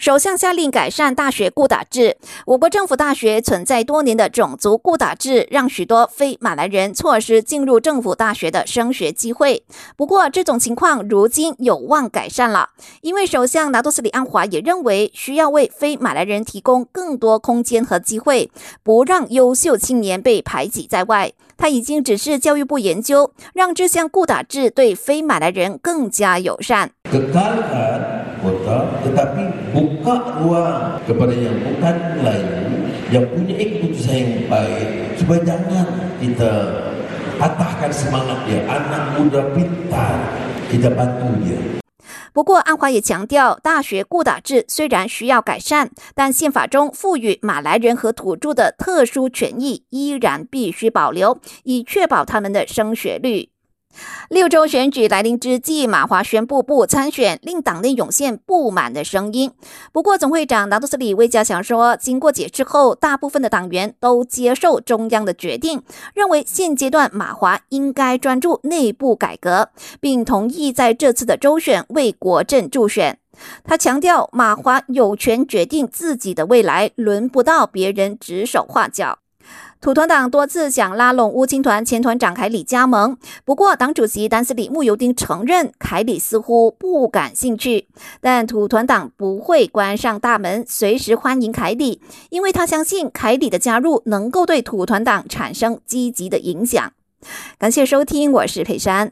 首相下令改善大学雇打制。我国政府大学存在多年的种族雇打制，让许多非马来人错失进入政府大学的升学机会。不过，这种情况如今有望改善了，因为首相拿杜斯里安华也认为需要为非马来人提供更多空间和机会，不让优秀青年被排挤在外。他已经指示教育部研究，让这项雇打制对非马来人更加友善。不过，安华也强调，大学雇打制虽然需要改善，但宪法中赋予马来人和土著的特殊权益依然必须保留，以确保他们的升学率。六州选举来临之际，马华宣布不参选，令党内涌现不满的声音。不过，总会长拿督斯里魏家祥说，经过解释后，大部分的党员都接受中央的决定，认为现阶段马华应该专注内部改革，并同意在这次的州选为国政助选。他强调，马华有权决定自己的未来，轮不到别人指手画脚。土团党多次想拉拢乌青团前团长凯里加盟，不过党主席丹斯里穆尤丁承认凯里似乎不感兴趣。但土团党不会关上大门，随时欢迎凯里，因为他相信凯里的加入能够对土团党产生积极的影响。感谢收听，我是佩珊。